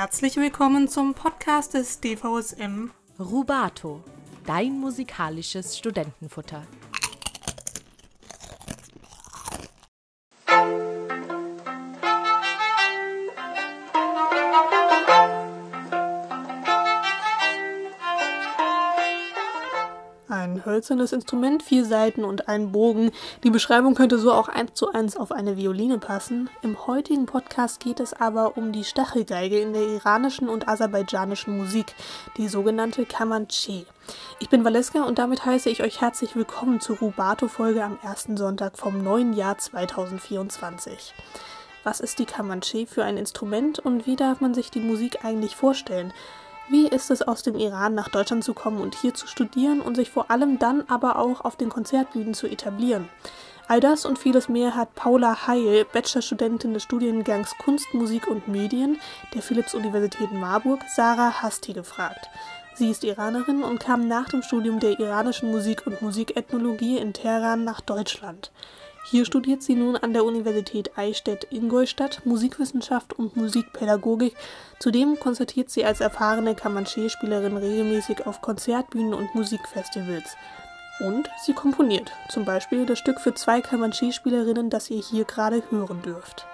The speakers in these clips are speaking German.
Herzlich willkommen zum Podcast des DVSM Rubato, dein musikalisches Studentenfutter. Hölzernes Instrument, vier Saiten und ein Bogen. Die Beschreibung könnte so auch eins zu eins auf eine Violine passen. Im heutigen Podcast geht es aber um die Stachelgeige in der iranischen und aserbaidschanischen Musik, die sogenannte Kamanche. Ich bin Valeska und damit heiße ich euch herzlich willkommen zur Rubato-Folge am ersten Sonntag vom neuen Jahr 2024. Was ist die Kamanche für ein Instrument und wie darf man sich die Musik eigentlich vorstellen? Wie ist es aus dem Iran nach Deutschland zu kommen und hier zu studieren und sich vor allem dann aber auch auf den Konzertbühnen zu etablieren? All das und vieles mehr hat Paula Heil, Bachelorstudentin des Studiengangs Kunst, Musik und Medien der Philipps-Universität Marburg, Sarah Hasti gefragt. Sie ist Iranerin und kam nach dem Studium der iranischen Musik und Musikethnologie in Teheran nach Deutschland. Hier studiert sie nun an der Universität Eichstätt-Ingolstadt Musikwissenschaft und Musikpädagogik. Zudem konzertiert sie als erfahrene Kamanché-Spielerin regelmäßig auf Konzertbühnen und Musikfestivals. Und sie komponiert, zum Beispiel das Stück für zwei Kamanché-Spielerinnen, das ihr hier gerade hören dürft.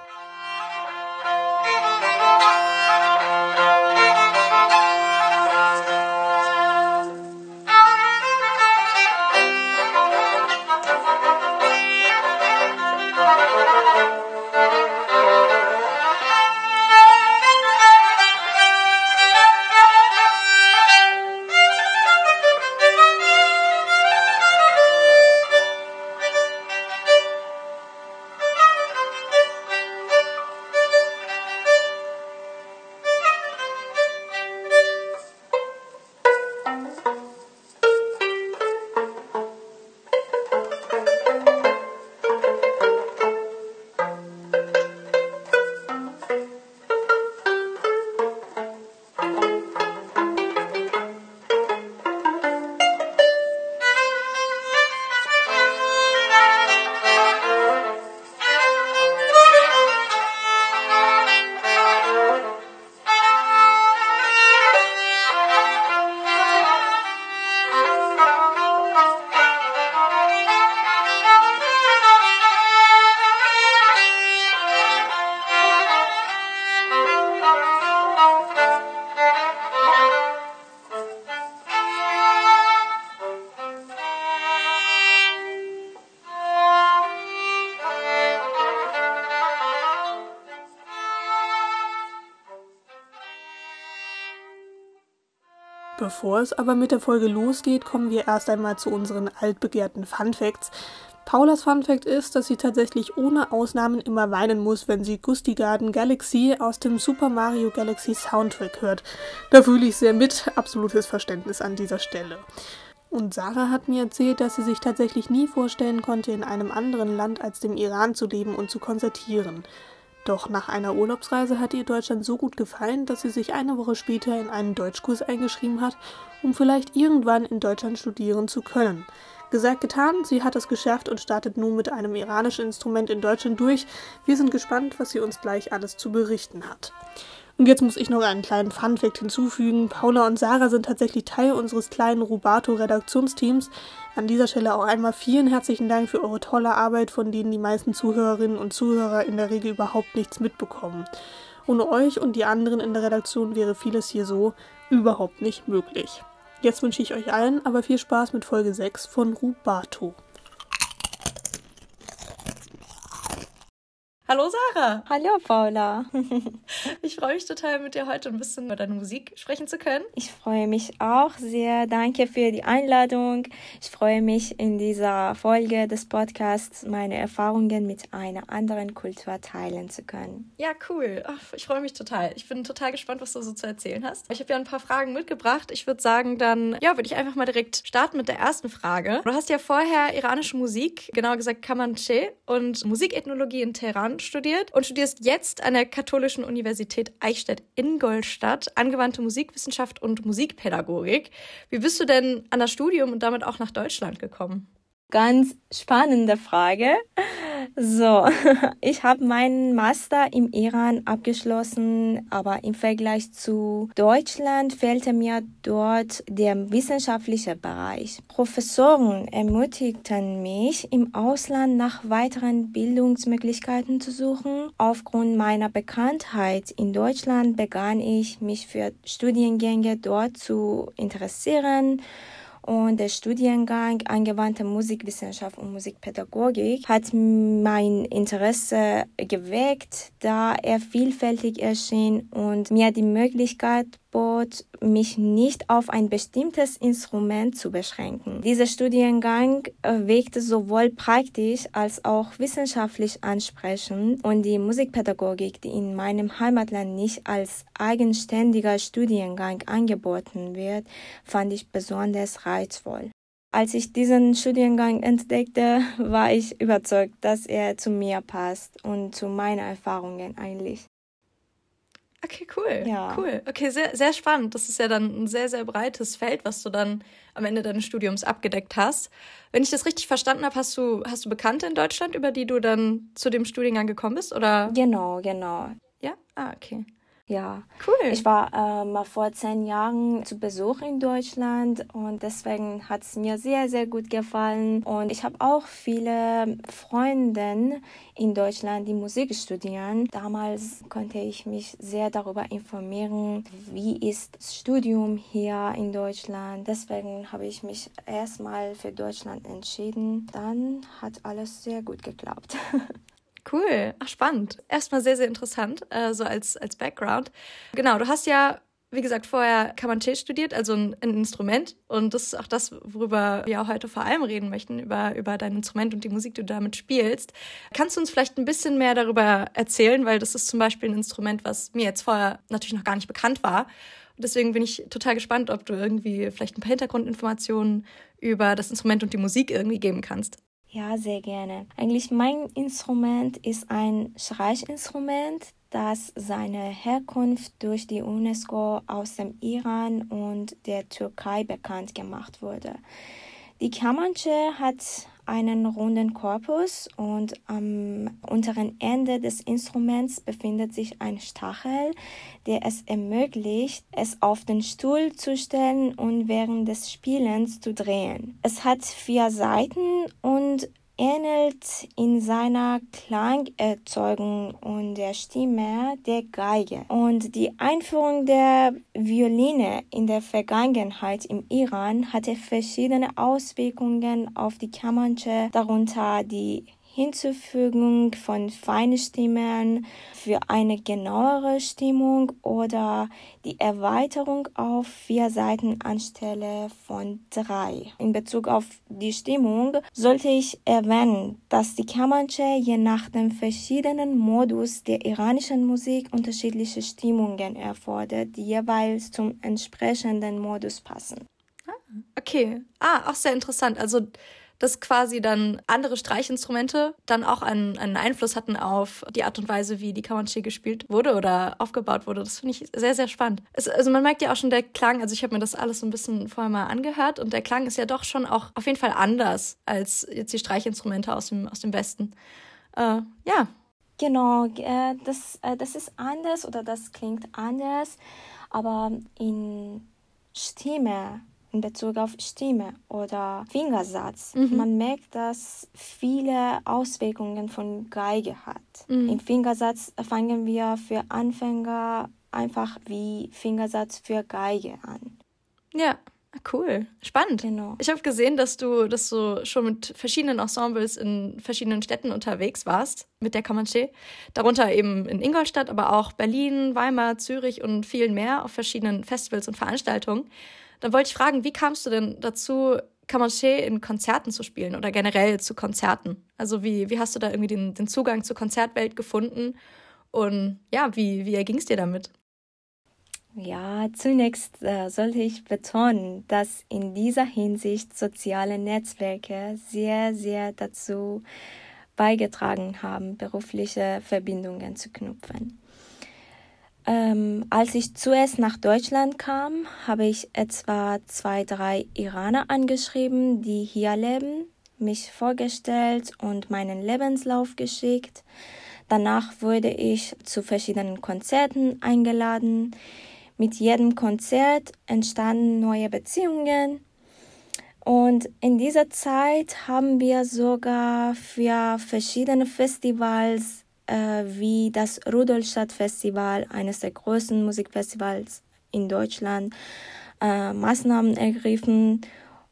Bevor es aber mit der Folge losgeht, kommen wir erst einmal zu unseren altbegehrten Fun Facts. Paulas Fun Fact ist, dass sie tatsächlich ohne Ausnahmen immer weinen muss, wenn sie Gusti Garden Galaxy aus dem Super Mario Galaxy Soundtrack hört. Da fühle ich sehr mit, absolutes Verständnis an dieser Stelle. Und Sarah hat mir erzählt, dass sie sich tatsächlich nie vorstellen konnte, in einem anderen Land als dem Iran zu leben und zu konzertieren. Doch nach einer Urlaubsreise hat ihr Deutschland so gut gefallen, dass sie sich eine Woche später in einen Deutschkurs eingeschrieben hat, um vielleicht irgendwann in Deutschland studieren zu können. Gesagt, getan, sie hat es geschafft und startet nun mit einem iranischen Instrument in Deutschland durch. Wir sind gespannt, was sie uns gleich alles zu berichten hat. Und jetzt muss ich noch einen kleinen Funfact hinzufügen. Paula und Sarah sind tatsächlich Teil unseres kleinen Rubato-Redaktionsteams. An dieser Stelle auch einmal vielen herzlichen Dank für eure tolle Arbeit, von denen die meisten Zuhörerinnen und Zuhörer in der Regel überhaupt nichts mitbekommen. Ohne euch und die anderen in der Redaktion wäre vieles hier so überhaupt nicht möglich. Jetzt wünsche ich euch allen aber viel Spaß mit Folge 6 von Rubato. Hallo Sarah. Hallo Paula. ich freue mich total, mit dir heute ein bisschen über deine Musik sprechen zu können. Ich freue mich auch sehr. Danke für die Einladung. Ich freue mich, in dieser Folge des Podcasts meine Erfahrungen mit einer anderen Kultur teilen zu können. Ja, cool. Ich freue mich total. Ich bin total gespannt, was du so zu erzählen hast. Ich habe ja ein paar Fragen mitgebracht. Ich würde sagen, dann ja, würde ich einfach mal direkt starten mit der ersten Frage. Du hast ja vorher iranische Musik, genauer gesagt Kamanche und Musikethnologie in Teheran studiert und studierst jetzt an der Katholischen Universität Eichstätt-Ingolstadt angewandte Musikwissenschaft und Musikpädagogik. Wie bist du denn an das Studium und damit auch nach Deutschland gekommen? Ganz spannende Frage. So, ich habe meinen Master im Iran abgeschlossen, aber im Vergleich zu Deutschland fehlte mir dort der wissenschaftliche Bereich. Professoren ermutigten mich, im Ausland nach weiteren Bildungsmöglichkeiten zu suchen. Aufgrund meiner Bekanntheit in Deutschland begann ich, mich für Studiengänge dort zu interessieren und der Studiengang Angewandte Musikwissenschaft und Musikpädagogik hat mein Interesse geweckt, da er vielfältig erschien und mir die Möglichkeit bot, mich nicht auf ein bestimmtes Instrument zu beschränken. Dieser Studiengang äh, wirkte sowohl praktisch als auch wissenschaftlich ansprechend und die Musikpädagogik, die in meinem Heimatland nicht als eigenständiger Studiengang angeboten wird, fand ich besonders reizvoll. Als ich diesen Studiengang entdeckte, war ich überzeugt, dass er zu mir passt und zu meinen Erfahrungen eigentlich. Okay, cool. Ja. Cool. Okay, sehr, sehr spannend. Das ist ja dann ein sehr, sehr breites Feld, was du dann am Ende deines Studiums abgedeckt hast. Wenn ich das richtig verstanden habe, hast du, hast du Bekannte in Deutschland, über die du dann zu dem Studiengang gekommen bist? Oder? Genau, genau. Ja? Ah, okay. Ja, cool. Ich war äh, mal vor zehn Jahren zu Besuch in Deutschland und deswegen hat es mir sehr, sehr gut gefallen. Und ich habe auch viele Freunde in Deutschland, die Musik studieren. Damals konnte ich mich sehr darüber informieren, wie ist das Studium hier in Deutschland. Deswegen habe ich mich erstmal für Deutschland entschieden. Dann hat alles sehr gut geklappt. Cool. Ach, spannend. Erstmal sehr, sehr interessant, äh, so als, als Background. Genau, du hast ja, wie gesagt, vorher Kamanche studiert, also ein, ein, Instrument. Und das ist auch das, worüber wir auch heute vor allem reden möchten, über, über dein Instrument und die Musik, die du damit spielst. Kannst du uns vielleicht ein bisschen mehr darüber erzählen? Weil das ist zum Beispiel ein Instrument, was mir jetzt vorher natürlich noch gar nicht bekannt war. Deswegen bin ich total gespannt, ob du irgendwie vielleicht ein paar Hintergrundinformationen über das Instrument und die Musik irgendwie geben kannst. Ja, sehr gerne. Eigentlich mein Instrument ist ein Streichinstrument, das seine Herkunft durch die UNESCO aus dem Iran und der Türkei bekannt gemacht wurde. Die Kamanche hat einen runden Korpus und am unteren Ende des Instruments befindet sich ein Stachel, der es ermöglicht, es auf den Stuhl zu stellen und während des Spielens zu drehen. Es hat vier Seiten und ähnelt in seiner Klangerzeugung und der Stimme der Geige. Und die Einführung der Violine in der Vergangenheit im Iran hatte verschiedene Auswirkungen auf die Kamanche, darunter die Hinzufügung von feinen Stimmen für eine genauere Stimmung oder die Erweiterung auf vier Seiten anstelle von drei. In Bezug auf die Stimmung sollte ich erwähnen, dass die Kamanche je nach dem verschiedenen Modus der iranischen Musik unterschiedliche Stimmungen erfordert, die jeweils zum entsprechenden Modus passen. Ah, okay. Ah, auch sehr interessant. Also dass quasi dann andere Streichinstrumente dann auch einen, einen Einfluss hatten auf die Art und Weise, wie die Kamanche gespielt wurde oder aufgebaut wurde. Das finde ich sehr, sehr spannend. Es, also man merkt ja auch schon der Klang, also ich habe mir das alles so ein bisschen vorher mal angehört und der Klang ist ja doch schon auch auf jeden Fall anders als jetzt die Streichinstrumente aus dem, aus dem Westen. Äh, ja. Genau, äh, das, äh, das ist anders oder das klingt anders, aber in Stimme in Bezug auf Stimme oder Fingersatz. Mhm. Man merkt, dass viele Auswirkungen von Geige hat. Mhm. Im Fingersatz fangen wir für Anfänger einfach wie Fingersatz für Geige an. Ja. Cool, spannend. Genau. Ich habe gesehen, dass du, dass du schon mit verschiedenen Ensembles in verschiedenen Städten unterwegs warst mit der Comanche. Darunter eben in Ingolstadt, aber auch Berlin, Weimar, Zürich und vielen mehr auf verschiedenen Festivals und Veranstaltungen. Dann wollte ich fragen, wie kamst du denn dazu, Comanche in Konzerten zu spielen oder generell zu Konzerten? Also wie, wie hast du da irgendwie den, den Zugang zur Konzertwelt gefunden? Und ja, wie, wie erging es dir damit? Ja, zunächst äh, sollte ich betonen, dass in dieser Hinsicht soziale Netzwerke sehr, sehr dazu beigetragen haben, berufliche Verbindungen zu knüpfen. Ähm, als ich zuerst nach Deutschland kam, habe ich etwa zwei, drei Iraner angeschrieben, die hier leben. mich vorgestellt und meinen Lebenslauf geschickt. Danach wurde ich zu verschiedenen Konzerten eingeladen. Mit jedem Konzert entstanden neue Beziehungen. Und in dieser Zeit haben wir sogar für verschiedene Festivals äh, wie das Rudolstadt Festival, eines der größten Musikfestivals in Deutschland, äh, Maßnahmen ergriffen.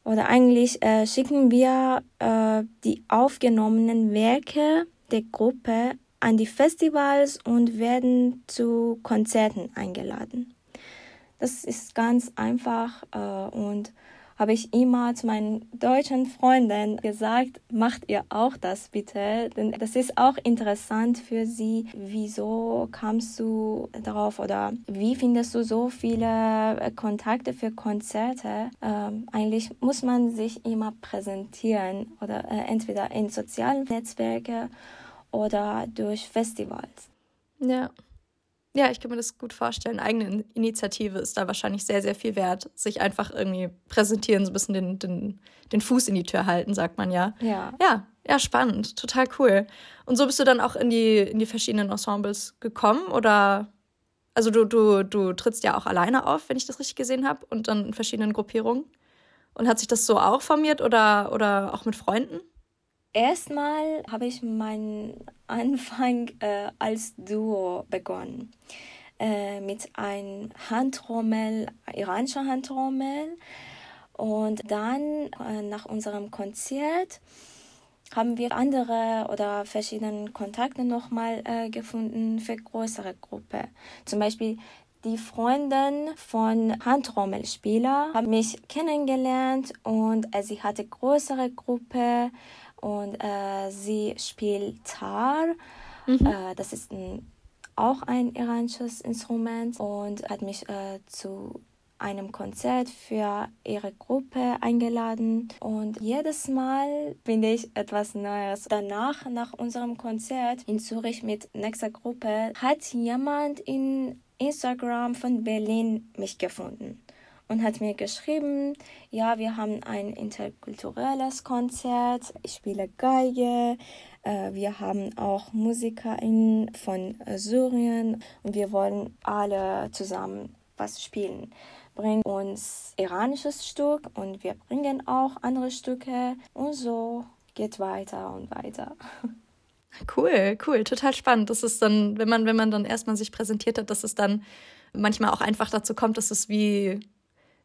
Oder eigentlich äh, schicken wir äh, die aufgenommenen Werke der Gruppe an die Festivals und werden zu Konzerten eingeladen. Das ist ganz einfach äh, und habe ich immer zu meinen deutschen Freunden gesagt, macht ihr auch das bitte, denn das ist auch interessant für sie. Wieso kamst du darauf oder wie findest du so viele äh, Kontakte für Konzerte? Ähm, eigentlich muss man sich immer präsentieren oder äh, entweder in sozialen Netzwerken oder durch Festivals. Ja. Ja, ich kann mir das gut vorstellen. Eigene Initiative ist da wahrscheinlich sehr, sehr viel wert. Sich einfach irgendwie präsentieren, so ein bisschen den, den, den Fuß in die Tür halten, sagt man ja. Ja. Ja, ja, spannend. Total cool. Und so bist du dann auch in die, in die verschiedenen Ensembles gekommen? Oder also du, du, du trittst ja auch alleine auf, wenn ich das richtig gesehen habe, und dann in verschiedenen Gruppierungen. Und hat sich das so auch formiert oder, oder auch mit Freunden? Erstmal habe ich meinen Anfang äh, als Duo begonnen. Äh, mit einem Handtrommel, iranischer Handtrommel. Und dann äh, nach unserem Konzert haben wir andere oder verschiedene Kontakte nochmal äh, gefunden für größere Gruppen. Zum Beispiel die Freundin von Handtrommelspieler haben mich kennengelernt und äh, sie hatte größere Gruppe und äh, sie spielt Tar. Mhm. Äh, das ist ein, auch ein iranisches Instrument und hat mich äh, zu einem Konzert für ihre Gruppe eingeladen und jedes Mal finde ich etwas Neues. Danach, nach unserem Konzert in Zürich mit nächster Gruppe, hat jemand in Instagram von Berlin mich gefunden und hat mir geschrieben, ja, wir haben ein interkulturelles Konzert, ich spiele Geige, äh, wir haben auch MusikerInnen von Syrien und wir wollen alle zusammen was spielen. Bringen uns iranisches Stück und wir bringen auch andere Stücke und so geht weiter und weiter. Cool, cool, total spannend. Das ist dann, wenn man, wenn man dann erstmal sich präsentiert hat, dass es dann manchmal auch einfach dazu kommt, dass es wie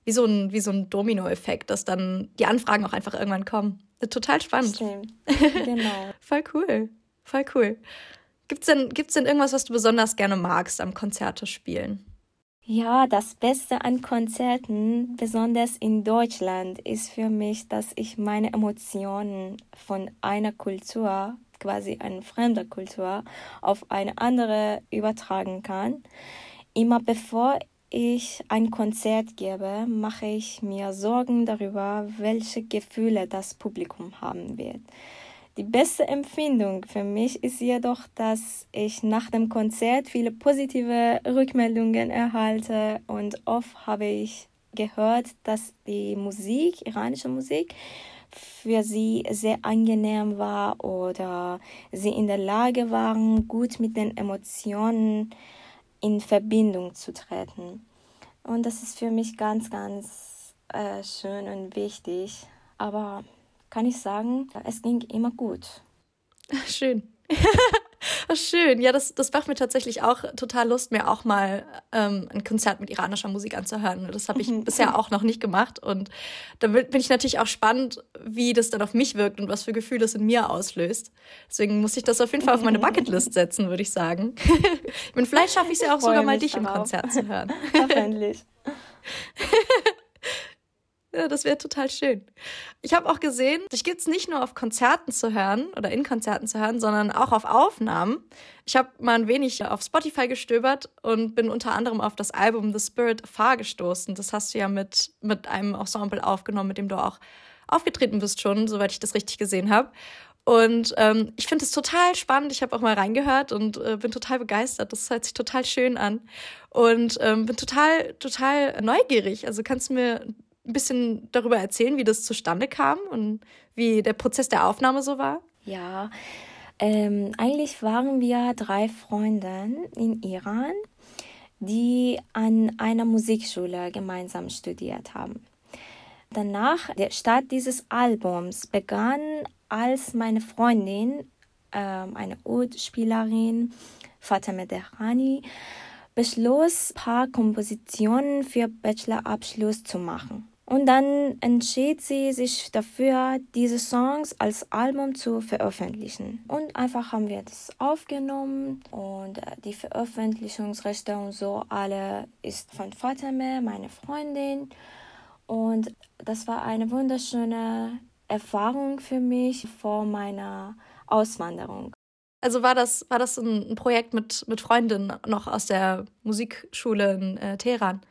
wie so ein, wie so ein Dominoeffekt, dass dann die Anfragen auch einfach irgendwann kommen. Total spannend. Stimmt. Genau. Voll cool. Voll cool. Gibt's denn, gibt's denn irgendwas, was du besonders gerne magst am Konzerte spielen? Ja, das Beste an Konzerten, besonders in Deutschland, ist für mich, dass ich meine Emotionen von einer Kultur, quasi einer fremder Kultur, auf eine andere übertragen kann. Immer bevor ich ein Konzert gebe, mache ich mir Sorgen darüber, welche Gefühle das Publikum haben wird. Die beste Empfindung für mich ist jedoch, dass ich nach dem Konzert viele positive Rückmeldungen erhalte und oft habe ich gehört, dass die Musik, iranische Musik, für sie sehr angenehm war oder sie in der Lage waren, gut mit den Emotionen in Verbindung zu treten. Und das ist für mich ganz, ganz äh, schön und wichtig. Aber kann ich sagen, es ging immer gut. Schön. Schön. Ja, das, das macht mir tatsächlich auch total Lust, mir auch mal ähm, ein Konzert mit iranischer Musik anzuhören. Das habe ich mhm. bisher auch noch nicht gemacht. Und da bin ich natürlich auch spannend, wie das dann auf mich wirkt und was für Gefühle es in mir auslöst. Deswegen muss ich das auf jeden Fall auf meine Bucketlist setzen, würde ich sagen. ich meine, vielleicht schaffe ich es ja auch sogar mal, dich im Konzert zu hören. Hoffentlich. Ja, das wäre total schön. Ich habe auch gesehen, dich gibt es nicht nur auf Konzerten zu hören oder in Konzerten zu hören, sondern auch auf Aufnahmen. Ich habe mal ein wenig auf Spotify gestöbert und bin unter anderem auf das Album The Spirit of Far gestoßen. Das hast du ja mit, mit einem Ensemble aufgenommen, mit dem du auch aufgetreten bist schon, soweit ich das richtig gesehen habe. Und ähm, ich finde es total spannend. Ich habe auch mal reingehört und äh, bin total begeistert. Das hört sich total schön an. Und ähm, bin total, total neugierig. Also kannst du mir ein bisschen darüber erzählen, wie das zustande kam und wie der Prozess der Aufnahme so war? Ja, ähm, eigentlich waren wir drei Freunde in Iran, die an einer Musikschule gemeinsam studiert haben. Danach, der Start dieses Albums begann, als meine Freundin, äh, eine Oud-Spielerin, Fateme Dehrani, beschloss, ein paar Kompositionen für Bachelorabschluss zu machen. Und dann entschied sie sich dafür, diese Songs als Album zu veröffentlichen. Und einfach haben wir das aufgenommen und äh, die Veröffentlichungsrechte und so alle ist von Fatime, meine Freundin. Und das war eine wunderschöne Erfahrung für mich vor meiner Auswanderung. Also war das, war das ein, Projekt mit, mit Freundinnen noch aus der Musikschule in äh, Teheran?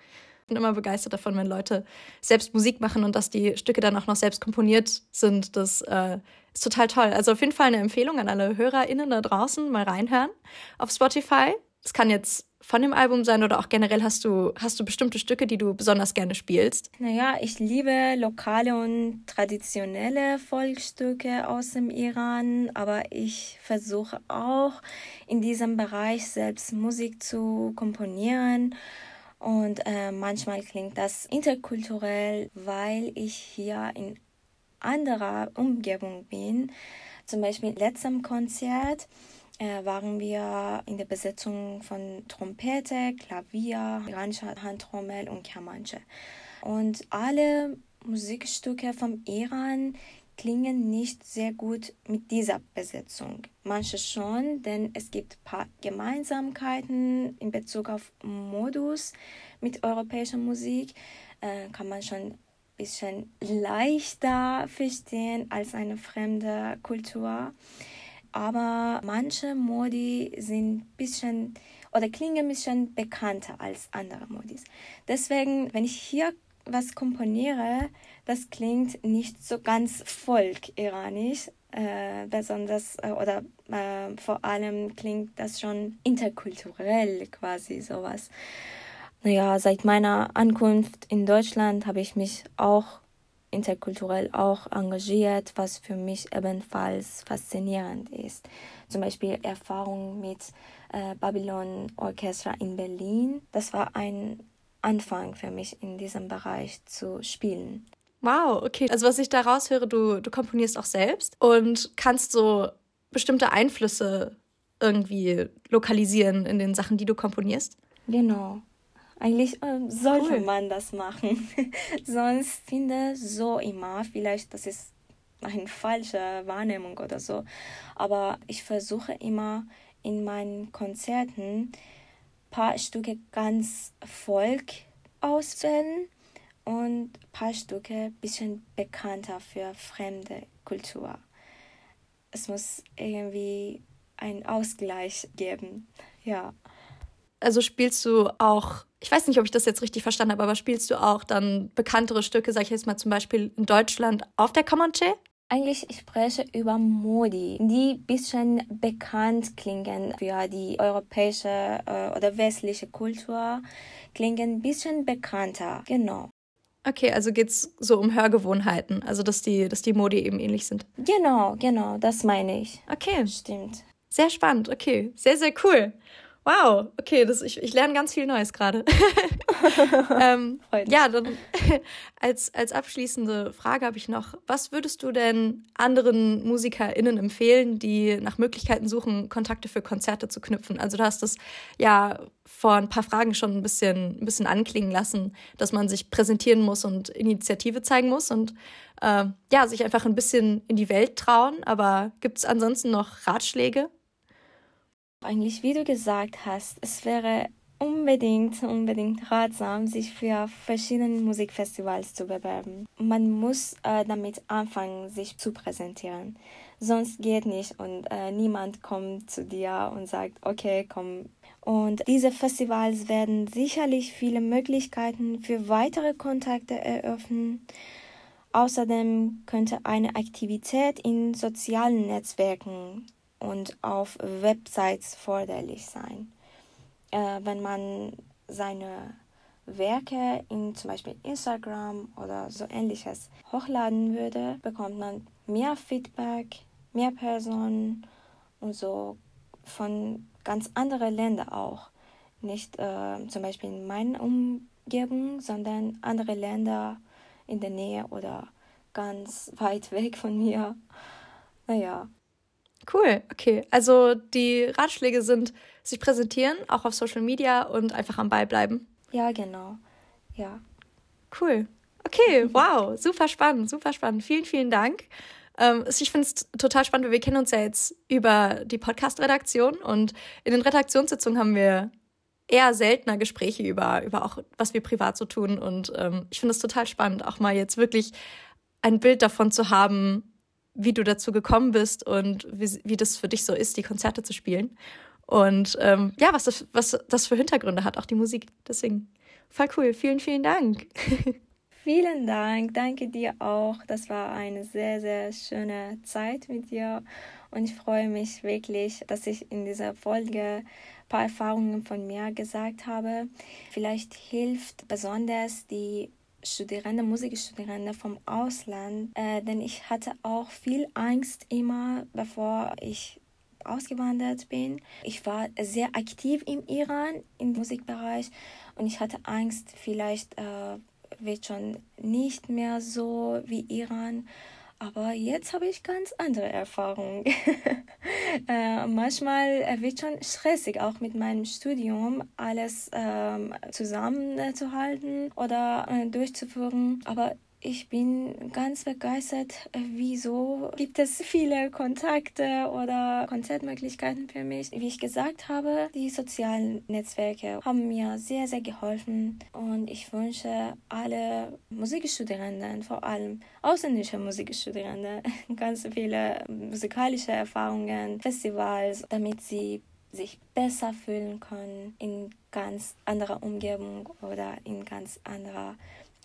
Bin immer begeistert davon, wenn Leute selbst Musik machen und dass die Stücke dann auch noch selbst komponiert sind. Das äh, ist total toll. Also auf jeden Fall eine Empfehlung an alle HörerInnen da draußen, mal reinhören auf Spotify. Es kann jetzt von dem Album sein oder auch generell hast du, hast du bestimmte Stücke, die du besonders gerne spielst? Naja, ich liebe lokale und traditionelle Volksstücke aus dem Iran, aber ich versuche auch in diesem Bereich selbst Musik zu komponieren und äh, manchmal klingt das interkulturell, weil ich hier in anderer Umgebung bin. Zum Beispiel letztem Konzert äh, waren wir in der Besetzung von Trompete, Klavier, iranischer Handtrommel und Kamanche. Und alle Musikstücke vom Iran klingen nicht sehr gut mit dieser Besetzung. Manche schon, denn es gibt ein paar Gemeinsamkeiten in Bezug auf Modus mit europäischer Musik. Äh, kann man schon ein bisschen leichter verstehen als eine fremde Kultur. Aber manche Modi sind ein bisschen oder klingen ein bisschen bekannter als andere Modis. Deswegen, wenn ich hier was komponiere, das klingt nicht so ganz folk-iranisch, äh, besonders äh, oder äh, vor allem klingt das schon interkulturell quasi sowas. Naja, seit meiner Ankunft in Deutschland habe ich mich auch interkulturell auch engagiert, was für mich ebenfalls faszinierend ist. Zum Beispiel Erfahrung mit äh, Babylon Orchestra in Berlin. Das war ein Anfang für mich in diesem Bereich zu spielen. Wow, okay. Also was ich da raushöre, du, du komponierst auch selbst und kannst so bestimmte Einflüsse irgendwie lokalisieren in den Sachen, die du komponierst? Genau. Eigentlich äh, sollte cool. man das machen. Sonst finde so immer, vielleicht das ist eine falsche Wahrnehmung oder so, aber ich versuche immer in meinen Konzerten paar Stücke ganz Volk auswählen und ein paar Stücke ein bisschen bekannter für fremde Kultur. Es muss irgendwie einen Ausgleich geben, ja. Also spielst du auch, ich weiß nicht, ob ich das jetzt richtig verstanden habe, aber spielst du auch dann bekanntere Stücke, sag ich jetzt mal zum Beispiel in Deutschland auf der Comanche? Eigentlich ich spreche über Modi, die bisschen bekannt klingen für die europäische äh, oder westliche Kultur, klingen ein bisschen bekannter, genau. Okay, also geht es so um Hörgewohnheiten, also dass die, dass die Modi eben ähnlich sind. Genau, genau, das meine ich. Okay. Stimmt. Sehr spannend, okay. Sehr, sehr cool. Wow, okay, das, ich, ich lerne ganz viel Neues gerade. ähm, ja, dann als, als abschließende Frage habe ich noch, was würdest du denn anderen MusikerInnen empfehlen, die nach Möglichkeiten suchen, Kontakte für Konzerte zu knüpfen? Also du hast das ja vor ein paar Fragen schon ein bisschen, ein bisschen anklingen lassen, dass man sich präsentieren muss und Initiative zeigen muss und äh, ja, sich einfach ein bisschen in die Welt trauen. Aber gibt es ansonsten noch Ratschläge? Eigentlich, wie du gesagt hast, es wäre unbedingt, unbedingt ratsam, sich für verschiedene Musikfestivals zu bewerben. Man muss äh, damit anfangen, sich zu präsentieren. Sonst geht nicht und äh, niemand kommt zu dir und sagt, okay, komm. Und diese Festivals werden sicherlich viele Möglichkeiten für weitere Kontakte eröffnen. Außerdem könnte eine Aktivität in sozialen Netzwerken und auf Websites förderlich sein. Äh, wenn man seine Werke in zum Beispiel Instagram oder so ähnliches hochladen würde, bekommt man mehr Feedback, mehr Personen und so von ganz anderen Ländern auch. Nicht äh, zum Beispiel in meiner Umgebung, sondern andere Länder in der Nähe oder ganz weit weg von mir. Naja. Cool, okay. Also die Ratschläge sind, sich präsentieren, auch auf Social Media und einfach am Ball bleiben. Ja, genau. Ja. Cool. Okay, wow, super spannend, super spannend. Vielen, vielen Dank. Ähm, ich finde es total spannend, weil wir kennen uns ja jetzt über die Podcast-Redaktion und in den Redaktionssitzungen haben wir eher seltener Gespräche über, über auch, was wir privat so tun. Und ähm, ich finde es total spannend, auch mal jetzt wirklich ein Bild davon zu haben, wie du dazu gekommen bist und wie, wie das für dich so ist, die Konzerte zu spielen. Und ähm, ja, was das, was das für Hintergründe hat, auch die Musik. Deswegen voll cool. Vielen, vielen Dank. Vielen Dank, danke dir auch. Das war eine sehr, sehr schöne Zeit mit dir. Und ich freue mich wirklich, dass ich in dieser Folge ein paar Erfahrungen von mir gesagt habe. Vielleicht hilft besonders die Studierende, Musikstudierende vom Ausland, äh, denn ich hatte auch viel Angst immer, bevor ich ausgewandert bin. Ich war sehr aktiv im Iran im Musikbereich und ich hatte Angst, vielleicht äh, wird schon nicht mehr so wie Iran aber jetzt habe ich ganz andere Erfahrungen. äh, manchmal wird schon stressig, auch mit meinem Studium alles ähm, zusammenzuhalten oder äh, durchzuführen. Aber ich bin ganz begeistert, wieso gibt es viele Kontakte oder Konzertmöglichkeiten für mich. Wie ich gesagt habe, die sozialen Netzwerke haben mir sehr, sehr geholfen und ich wünsche alle Musikstudierenden, vor allem ausländische Musikstudierende, ganz viele musikalische Erfahrungen, Festivals, damit sie sich besser fühlen können in ganz anderer Umgebung oder in ganz anderer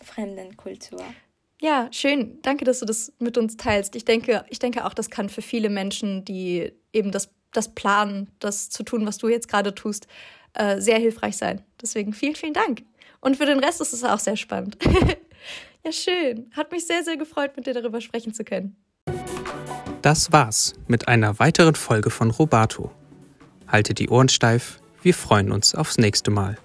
fremden Kultur. Ja, schön. Danke, dass du das mit uns teilst. Ich denke, ich denke auch, das kann für viele Menschen, die eben das, das planen, das zu tun, was du jetzt gerade tust, äh, sehr hilfreich sein. Deswegen vielen, vielen Dank. Und für den Rest ist es auch sehr spannend. ja, schön. Hat mich sehr, sehr gefreut, mit dir darüber sprechen zu können. Das war's mit einer weiteren Folge von Robato. Halte die Ohren steif. Wir freuen uns aufs nächste Mal.